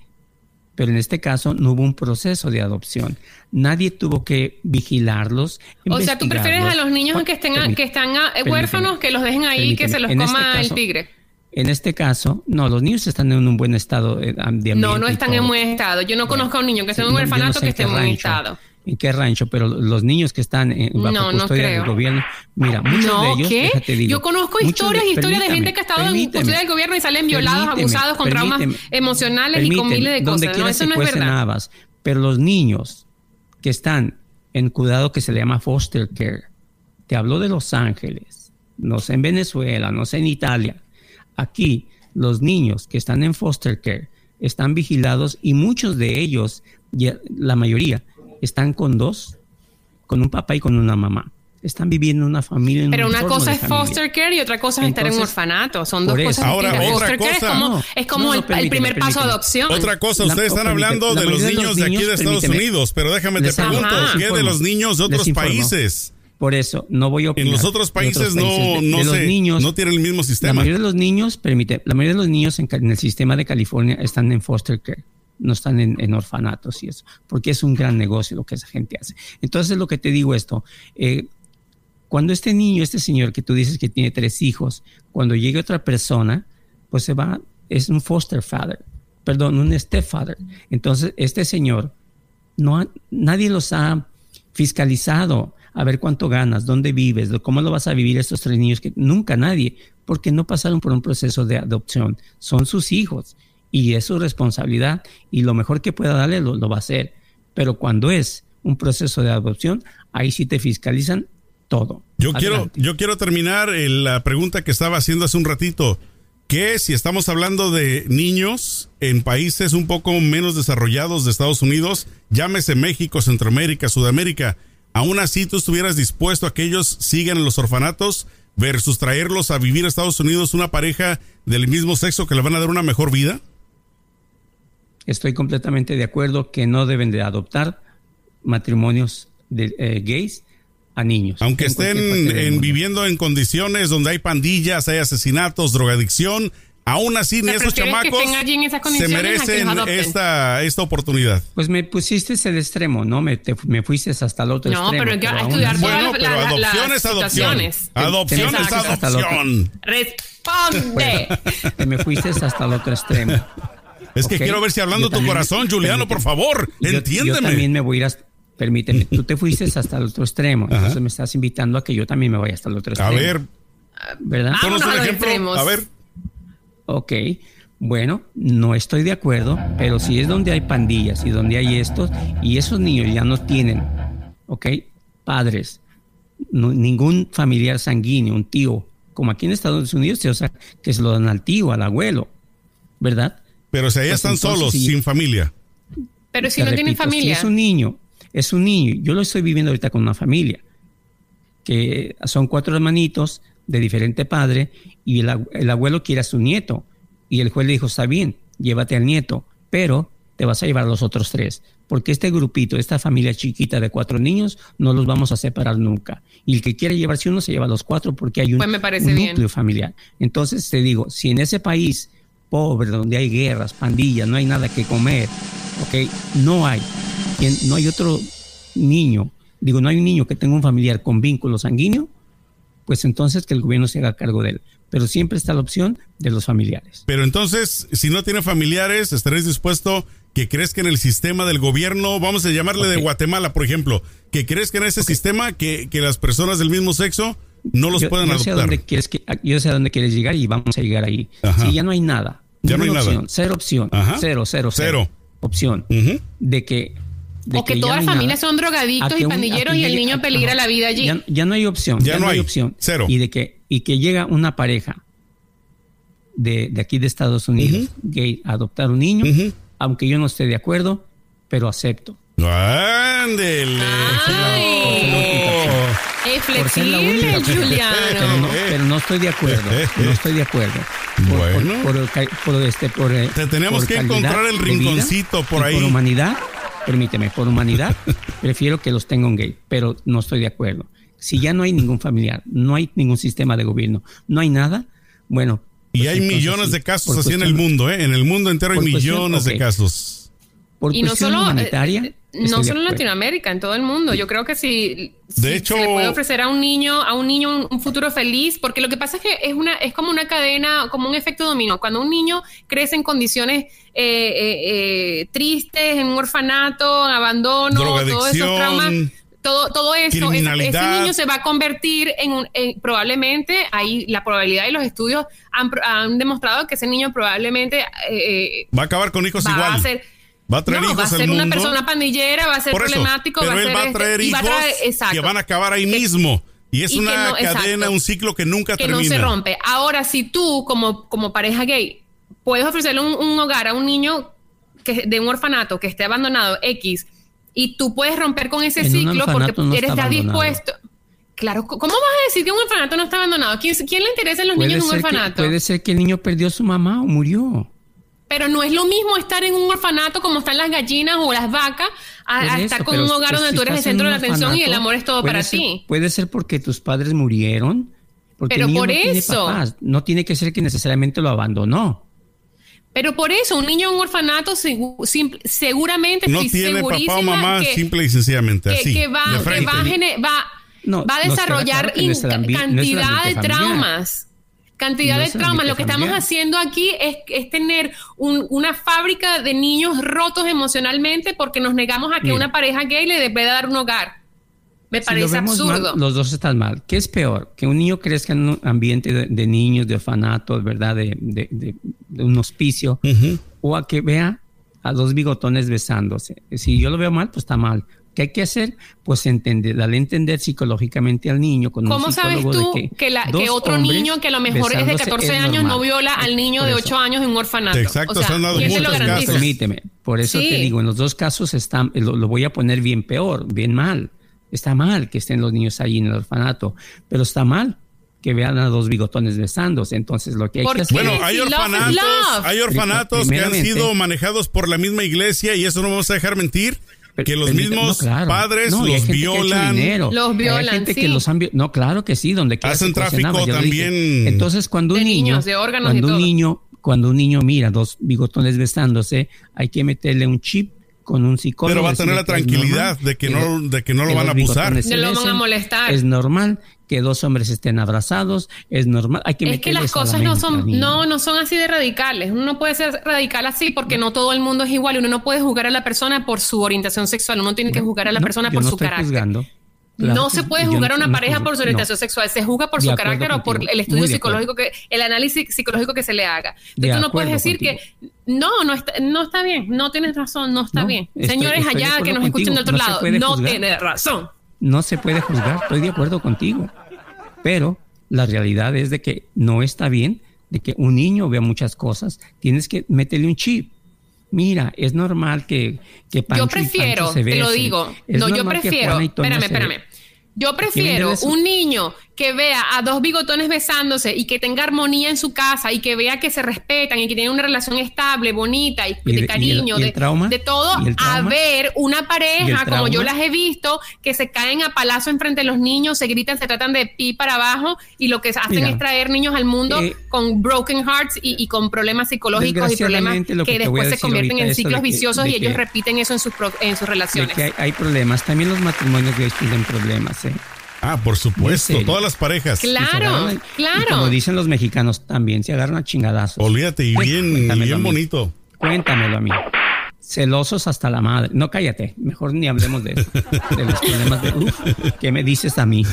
Pero en este caso no hubo un proceso de adopción. Nadie tuvo que vigilarlos. O sea, tú prefieres a los niños que estén Permí- que están ah, permíteme, huérfanos que los dejen ahí y que permíteme. se los En este coma el tigre. En este caso, no, los niños están en un buen estado eh, de ambiente. No, no están en buen estado. Yo no conozco a un niño que esté en un No, yo no orfanato sé que esté en buen estado. En qué rancho, pero los niños que están en, bajo No, no custodia del creo. gobierno, mira, muchos No, de ellos, ¿qué? déjate digo, Yo conozco historias de- y historias de gente que ha estado en custodia del gobierno y salen violados, abusados, con traumas emocionales y con miles de donde cosas. No, eso no es verdad. habas, pero los niños que están en cuidado que se le llama foster care, te hablo de Los Ángeles, no sé en Venezuela, no sé en Italia, aquí los niños que están en foster care están vigilados y muchos de ellos, ya- la mayoría, están con dos, con un papá y con una mamá. Están viviendo en una familia. en Pero un una cosa es foster care y otra cosa es estar en un Entonces, orfanato. Son dos cosas Ahora, distintas. otra Foster care cosa- es como, No, es como no, no, el- el, permíteme, primer paso de adopción. Otra cosa, La- ustedes están oh, hablando de la los de niños los de aquí de Estados permíteme. Unidos, pero déjame te pregunto, informo, ¿qué de los niños de otros países? Por eso, no voy a opinar. En los otros países no, países. De- no de los sé, niños, no tienen el mismo La sistema. mayoría de los niños, permite, la mayoría de los niños en, en el sistema de California están en foster care, no están en, orfanatos y eso, porque es un gran negocio lo que esa gente hace. Entonces, lo que te digo esto, eh, cuando este niño, este señor que tú dices que tiene tres hijos, cuando llegue otra persona, pues se va, es un foster father, perdón, un stepfather. Entonces, este señor, no nadie los ha fiscalizado a ver cuánto ganas, dónde vives, cómo lo vas a vivir estos tres niños que nunca nadie, porque no pasaron por un proceso de adopción, son sus hijos y es su responsabilidad y lo mejor que pueda darle lo, lo va a hacer. Pero cuando es un proceso de adopción, ahí sí te fiscalizan todo. Yo quiero, yo quiero terminar eh, la pregunta que estaba haciendo hace un ratito. que si estamos hablando de niños en países un poco menos desarrollados de Estados Unidos, llámese México, Centroamérica, Sudamérica, aún así tú estuvieras dispuesto a que ellos sigan en los orfanatos versus traerlos a vivir a Estados Unidos una pareja del mismo sexo que le van a dar una mejor vida? Estoy completamente de acuerdo que no deben de adoptar matrimonios de, eh, gays a niños. Aunque estén viviendo en condiciones donde hay pandillas, hay asesinatos, drogadicción, aún así ni esos chamacos se merecen esta, esta oportunidad. Pues me pusiste el extremo, ¿no? Me, me fuiste hasta el otro extremo. No, pero, que estudiar Bueno, pero adopción es adopción. Adopción es adopción. Responde. Te me fuiste hasta el otro extremo. Es que quiero ver si hablando tu corazón, Juliano, por favor, entiéndeme. Yo también me voy a ir permíteme, tú te fuiste hasta el otro extremo, entonces me estás invitando a que yo también me vaya hasta el otro extremo. A ver, ¿verdad? Vamos un ejemplo. A ver. Ok, bueno, no estoy de acuerdo, pero si es donde hay pandillas y donde hay estos, y esos niños ya no tienen, ok, padres, ningún familiar sanguíneo, un tío, como aquí en Estados Unidos, o sea, que se lo dan al tío, al abuelo, ¿verdad? Pero si ahí pues están solos, sin familia. Pero si no tienen familia. Si es un niño es un niño. Yo lo estoy viviendo ahorita con una familia, que son cuatro hermanitos de diferente padre y el, abuelo quiere a su nieto. Y el juez le dijo, está bien, llévate al nieto, pero te vas a llevar a los otros tres. Porque este grupito, esta familia chiquita de cuatro niños, no los vamos a separar nunca. Y el que quiere llevarse uno se lleva a los cuatro porque hay un, pues me parece núcleo familiar. Entonces te digo, si en ese país pobre, donde hay guerras, pandillas, no hay nada que comer, ok, no hay no hay otro niño, digo, no hay un niño que tenga un familiar con vínculo sanguíneo, pues entonces que el gobierno se haga cargo de él. Pero siempre está la opción de los familiares. Pero entonces, si no tiene familiares, ¿estaréis dispuesto que crezca en el sistema del gobierno? Vamos a llamarle de Guatemala, por ejemplo, que crezca en ese sistema que, las personas del mismo sexo no los puedan yo adoptar. Sé dónde quieres que, yo sé a dónde quieres llegar y vamos a llegar ahí. Si ya no hay nada, ya no hay opción, nada. cero opción, cero, cero, cero, opción de que o que, todas las familias son drogadictos y pandilleros y el niño peligra la vida allí. Ya, no hay opción. Ya, no hay opción. Cero. Y de que, y que llega una pareja de, aquí de Estados Unidos, gay, a adoptar un niño, aunque yo no esté de acuerdo, pero acepto. ¡Ándele! Es flexible, Juliano. Pero no, estoy de acuerdo. No estoy de acuerdo. bueno. Por, este, por, Te tenemos que encontrar el rinconcito por ahí. Por humanidad permíteme, por humanidad, prefiero que los tenga un gay, pero no estoy de acuerdo. Si ya no hay ningún familiar, no hay ningún sistema de gobierno, no hay nada, bueno. y pues hay millones de casos así en el mundo, ¿eh? En el mundo entero hay millones de casos. Por y no solo, humanitaria. Eh, no solo en Latinoamérica, en todo el mundo. Yo creo que si, de hecho, se le puede ofrecer a un niño, a un niño un, futuro feliz, porque lo que pasa es que es una, es como una cadena, como un efecto dominó. Cuando un niño crece en condiciones eh, eh, eh, tristes, en un orfanato, en abandono, todos esos traumas, todo, todo eso, ese, niño se va a convertir en un, probablemente, ahí la probabilidad y los estudios han, demostrado que ese niño probablemente va a acabar con hijos igual. Va a traer hijos va a ser una persona pandillera, va a ser problemático, pero va, él a va a traer hijos que van a acabar ahí mismo. Y es una cadena, un ciclo que nunca que termina. Que no se rompe. Ahora, si tú, como, como pareja gay, puedes ofrecerle un, hogar a un niño que, de un orfanato que esté abandonado, X, y tú puedes romper con ese ciclo porque eres estás dispuesto. Claro, ¿cómo vas a decir que un orfanato no está abandonado? ¿Quién, quién le interesa a los niños en un orfanato? puede ser que el niño perdió a su mamá o murió. Pero no es lo mismo estar en un orfanato como están las gallinas o las vacas a, estar con un hogar donde tú eres el centro de la atención y el amor es todo para ti. Puede ser porque tus padres murieron. Porque pero por no eso. Tiene No tiene que ser que necesariamente lo abandonó. Pero por eso, un niño en un orfanato seguramente no tiene papá o mamá, simple y sencillamente así. Que va, va, a desarrollar cantidad de traumas cantidad de traumas. Lo que estamos haciendo aquí es, tener una fábrica de niños rotos emocionalmente porque nos negamos a que una pareja gay le debe dar un hogar. Me parece absurdo. los dos están mal. ¿Qué es peor? Que un niño crezca en un ambiente de, niños, de orfanatos, ¿verdad? De, un hospicio. O a que vea a dos bigotones besándose. Si yo lo veo mal, pues está mal. ¿Qué hay que hacer? Pues entender, darle a entender psicológicamente al niño. Con ¿Cómo un sabes tú que, la, que otro niño que a lo mejor es de besándose 14 es años no viola al niño de eso. 8 años en un orfanato? Exacto, o sea, ¿quién te lo muchos garantiza? casos. Permíteme, por eso Sí. te digo, en los dos casos está, lo, lo voy a poner bien peor, bien mal. Está mal que estén los niños ahí en el orfanato, pero está mal que vean a dos bigotones besándose. Entonces lo que hay ¿Por que hacer Bueno, hay orfanatos, hay orfanatos que han sido manejados por la misma iglesia y eso no vamos a dejar mentir, que los mismos no, claro. padres No, hay los violan. Los Hay violan, gente que los han No, claro que sí, donde Hacen tráfico dije. también. Entonces, cuando un niño, niños, de órganos y cuando un todo. niño, cuando un niño mira dos bigotones besándose, hay que meterle un chip con un psicólogo. Pero va a tener la tranquilidad normal de que no- de que no lo van a abusar. No lo van a molestar. Es normal que dos hombres estén abrazados, es normal. Hay que Es que las la cosas no son, no, no son así de radicales. Uno no puede ser radical así porque no todo el mundo es igual. Uno no puede juzgar a la persona por su orientación sexual. Uno tiene que juzgar a la No, persona por no su carácter. juzgando. Claro no se puede juzgar a una no pareja por su no. orientación sexual, se juzga por De su carácter o por el estudio psicológico que el análisis psicológico que se le haga. Entonces tú no puedes decir que no, no está, no está bien, no tienes razón, no está bien. estoy- Señores estoy allá que nos contigo, de otro lado, no tienes razón. No se puede juzgar, estoy de acuerdo contigo. Pero la realidad es de que no está bien de que un niño vea muchas cosas. Tienes que meterle un chip. Mira, es normal que, que Pancho Yo prefiero, se te lo digo, Es no, yo prefiero, espérame, espérame. Yo prefiero un niño que vea a dos bigotones besándose y que tenga armonía en su casa y que vea que se respetan y que tienen una relación estable, bonita y, ¿Y de y cariño, el- y el de, trauma? de todo, ¿Y el a ver una ¿Y el pareja como yo las he visto que se caen a palazo enfrente de los niños, se gritan, se tratan de pi para abajo y lo que hacen Mira, es traer niños al mundo eh, con broken hearts y, y con problemas psicológicos y problemas que, después se convierten en ciclos que- viciosos y ellos repiten eso en sus, pro- en sus de relaciones. que hay, hay problemas. También los matrimonios gays tienen problemas. ¿eh? Ah, por supuesto, todas las parejas. Claro. Agarran claro. y como dicen los mexicanos también, se agarran a chingadazos. Olvídate, y bien, Cuéntamelo bien bonito. Cuéntamelo a mí. Celosos hasta la madre. No, cállate. Mejor ni hablemos de eso. De los problemas de... Uf, ¿Qué me dices a mí?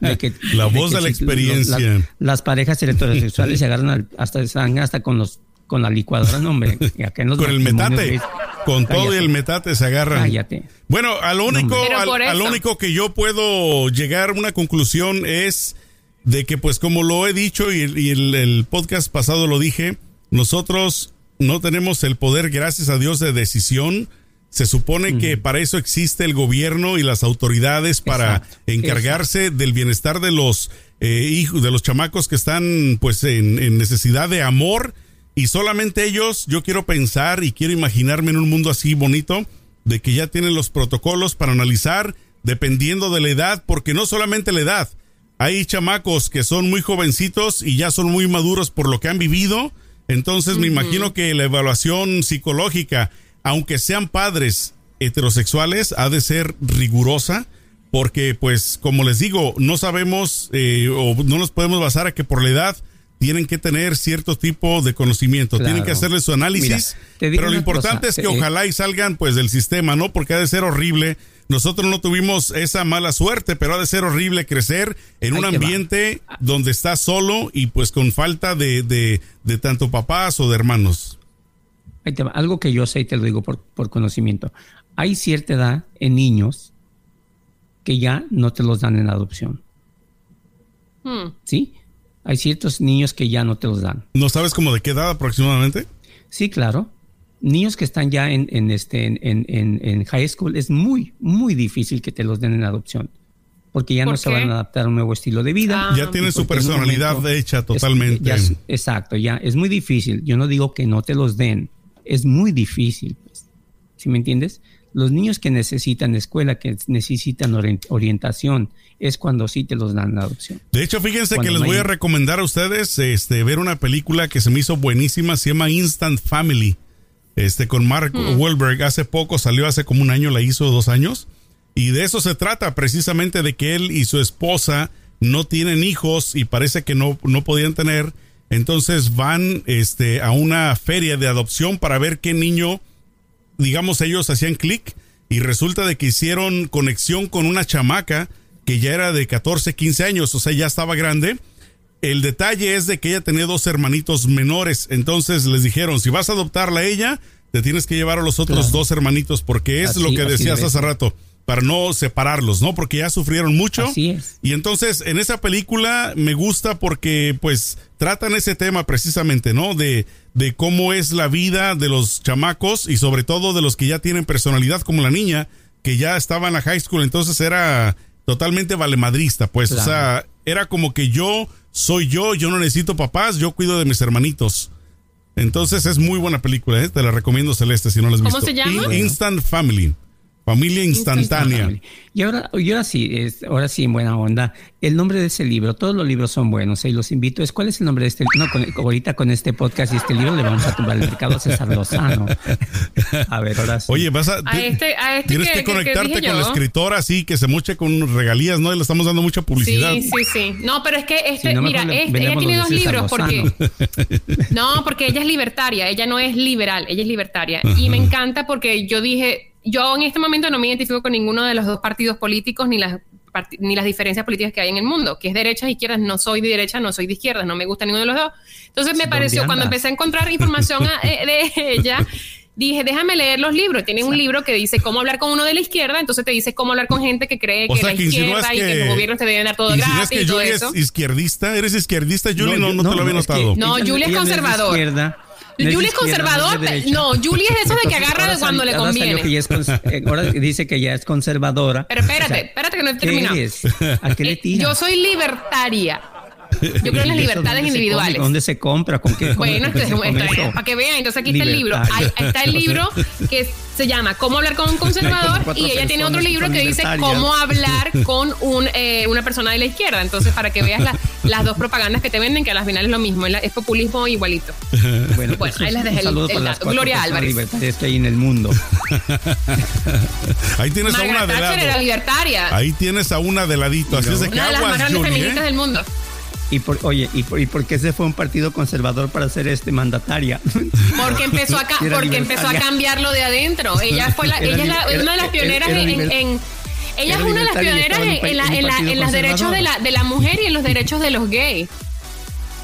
De que- La voz de la si- experiencia. las, las parejas heterosexuales se agarran al- hasta están hasta con los con la licuadora, no, hombre. Con el metate. Con todo y el metate se agarran. Cállate. Bueno, a lo único, al, único que yo puedo llegar a una conclusión es de que, pues, como lo he dicho y, y el, el podcast pasado lo dije, nosotros no tenemos el poder, gracias a Dios, de decisión. Se supone que para eso existe el gobierno y las autoridades para Exacto, encargarse del bienestar de los eh, hijos, de los chamacos que están, pues, en, en necesidad de amor. Y solamente ellos, yo quiero pensar y quiero imaginarme en un mundo así bonito, de que ya tienen los protocolos para analizar dependiendo de la edad, porque no solamente la edad, hay chamacos que son muy jovencitos y ya son muy maduros por lo que han vivido, entonces me imagino que la evaluación psicológica, aunque sean padres heterosexuales, ha de ser rigurosa, porque pues como les digo, no sabemos eh, o no nos podemos basar a que por la edad tienen que tener cierto tipo de conocimiento, Claro. tienen que hacerle su análisis, Mira, pero lo importante cosa, es que eh, ojalá y salgan pues del sistema, ¿no? Porque ha de ser horrible. Nosotros no tuvimos esa mala suerte, pero ha de ser horrible crecer en un va. ambiente donde estás solo y pues con falta de, de, de tanto papás o de hermanos. Ahí te va. Algo que yo sé y te lo digo por, por conocimiento. Hay cierta edad en niños que ya no te los dan en adopción. Hmm. ¿Sí? Hay ciertos niños que ya no te los dan. ¿No sabes como de qué edad aproximadamente? Sí, claro. Niños que están ya en, en este, en, en- en- en high school es muy, muy difícil que te los den en adopción. Porque ya ¿Por no se van a adaptar a un nuevo estilo de vida. Ah. ya tienen Y su personalidad momento hecha es- totalmente. ya exacto, ya es muy difícil. Yo no digo que no te los den, es muy difícil. Pues. ¿Sí me entiendes? Los niños que necesitan escuela, que necesitan orien- orientación, es cuando sí te los dan en adopción. De hecho, fíjense Cuando que les no voy hay- a recomendar a ustedes este, ver una película que se me hizo buenísima, se llama Instant Family, este, con Mark Wahlberg. Hace poco salió, hace como un año, la hizo dos años. Y de eso se trata, precisamente de que él y su esposa no tienen hijos y parece que no, no podían tener. Entonces van este, a una feria de adopción para ver qué niño, digamos, ellos hacían clic y resulta de que hicieron conexión con una chamaca que ya era de 14, 15 años, o sea, ya estaba grande. El detalle es de que ella tenía dos hermanitos menores, entonces les dijeron, si vas a adoptarla a ella, te tienes que llevar a los otros Claro. dos hermanitos, porque es Así- lo que decías hace rato. para no separarlos, ¿no? Porque ya sufrieron mucho. Así es. Y entonces en esa película me gusta porque pues tratan ese tema precisamente, ¿no? De, de cómo es la vida de los chamacos y sobre todo de los que ya tienen personalidad como la niña, que ya estaba en la high school, entonces era totalmente valemadrista, pues, o sea, era como que yo soy yo, yo no necesito papás, yo cuido de mis hermanitos. Entonces es muy buena película, ¿eh? te la recomiendo Celeste si no la has ¿Cómo visto. se llama? In- Instant Family, familia instantánea. Y ahora, y ahora sí, es, ahora sí, en buena onda. El nombre de ese libro, todos los libros son buenos y los invito. Es, ¿Cuál es el nombre de este No, con- ahorita con este podcast y este libro le vamos a tumbar el mercado a César Lozano. A ver, ahora sí. Oye, vas a, A este, a este tienes que, que, que- que conectarte con la yo. escritora así que se moche con regalías, ¿no? Y le estamos dando mucha publicidad. Sí, sí, sí. No, pero es que este, Si no, mira, este, ella tiene dos libros porque no, porque ella es libertaria, ella no es liberal, ella es libertaria y me encanta porque yo dije, yo en este momento no me identifico con ninguno de los dos partidos políticos ni las parti- ni las diferencias políticas que hay en el mundo, que es derechas e izquierdas, no soy de derecha, no soy de izquierdas, no me gusta ninguno de los dos. Entonces me ¿Dónde pareció, cuando empecé a encontrar información a- eh, de ella, dije, déjame leer los libros. Tienen un libro que dice cómo hablar con uno de la izquierda, entonces te dice cómo hablar con gente que cree O que sea, la que izquierda y que que- los gobiernos te deben dar todo ¿Insinúas gratis que y todo Julie eso. es izquierdista? ¿Eres izquierdista, Julie? No, no, te lo había es que notado. No, ella- Julie es ella no izquierda, no es de Julie es conservador, no, Julie es eso de que agarra de cuando le conviene. que ella es eh, ahora dice que ya es conservadora. Pero espérate, O sea, espérate que no he ¿qué terminado. eres? ¿A qué le Eh, tiras? yo soy libertaria. Yo creo en las ¿Y eso libertades dónde se individuales. come? ¿Dónde se compra? ¿Con qué? ¿Cómo- Bueno, con bueno, eso? para que vean, entonces aquí está el libro. Ahí, está el libro que se llama Cómo hablar con un conservador y ella tiene otro libro que dice. Cómo hablar con un, eh, una persona de la izquierda. Entonces, para que veas la- las dos propagandas que te venden, que al final es lo mismo, es populismo igualito. Bueno, Bueno, pues, ahí les dejé el- el dato. Gloria Álvarez. libertarias que hay en el mundo. Ahí tienes a una de Thatcher era lado. libertaria. Ahí tienes a una de ladito. Así es de que una de las más grandes Julie, feministas ¿eh? del mundo. Y por, oye, ¿y por, ¿y por qué se fue un partido conservador para ser este mandataria? Porque empezó a, ca- Era porque empezó a cambiarlo de adentro. Ella fue la, Era ella es la- una de las era- pioneras era en, liber- en- ella era es una de las pioneras en en, en la- en en la- en los derechos de la, de la mujer y en los derechos de los gays.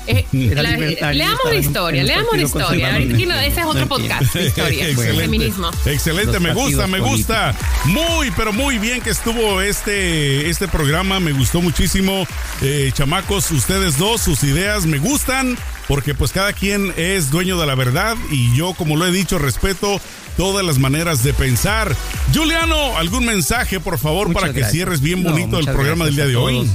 Eh, la- leamos un- historia, leamos partido historia. Ahorita no, ese es otro No podcast historia, Excelente. feminismo. Excelente, me gusta, me gusta. Muy, pero muy bien que estuvo este, este programa. Me gustó muchísimo. Eh, chamacos, ustedes dos, sus ideas me gustan porque pues cada quien es dueño de la verdad y yo, como lo he dicho, respeto todas las maneras de pensar. Juliano, algún mensaje, por favor, Muchas para que cierres bien No, bonito el programa del día de hoy.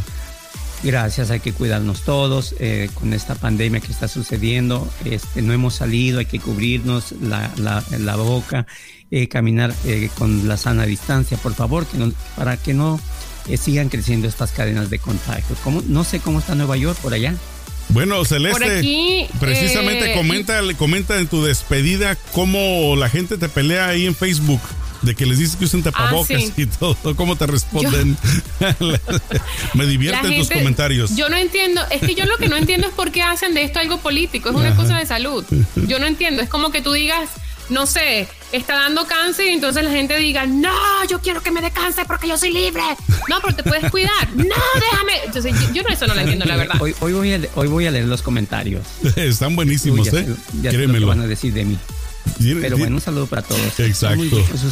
Gracias, hay que cuidarnos todos eh, con esta pandemia que está sucediendo. Este, no hemos salido, hay que cubrirnos la, la- la boca, eh, caminar eh, con la sana distancia, por favor, que no- para que no eh, sigan creciendo estas cadenas de contagio. ¿Cómo? No sé cómo está Nueva York por allá. Bueno, Celeste, Por aquí, precisamente eh, comenta, comenta en tu despedida cómo la gente te pelea ahí en Facebook. De que les dices que usen tapabocas Ah, sí. y todo, ¿cómo te responden? Me divierten tus comentarios. Yo no entiendo, es que yo lo que no entiendo es por qué hacen de esto algo político, es una cosa de salud. Yo no entiendo, es como que tú digas, no sé, está dando cáncer y entonces la gente diga, no, yo quiero que me dé cáncer porque yo soy libre. No, pero te puedes cuidar. No, déjame. Entonces yo, yo no eso no lo entiendo, la verdad. Hoy, hoy, voy, a, hoy voy a leer los comentarios. Están Uy, buenísimos, ya ¿eh? ya sé lo que van a decir de mí. Pero bueno, un saludo para todos. Exacto.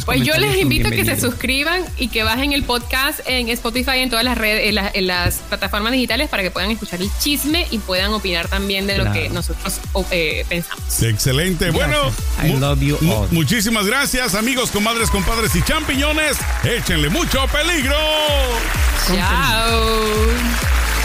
Pues yo les invito a que se suscriban y que bajen el podcast en Spotify y en todas las redes, en, las- en las plataformas digitales para que puedan escuchar el chisme y puedan opinar también de lo que nosotros o- eh, pensamos. Excelente. Bueno, I love you all. muchísimas gracias, amigos, comadres, compadres y champiñones. Échenle mucho peligro. Chao.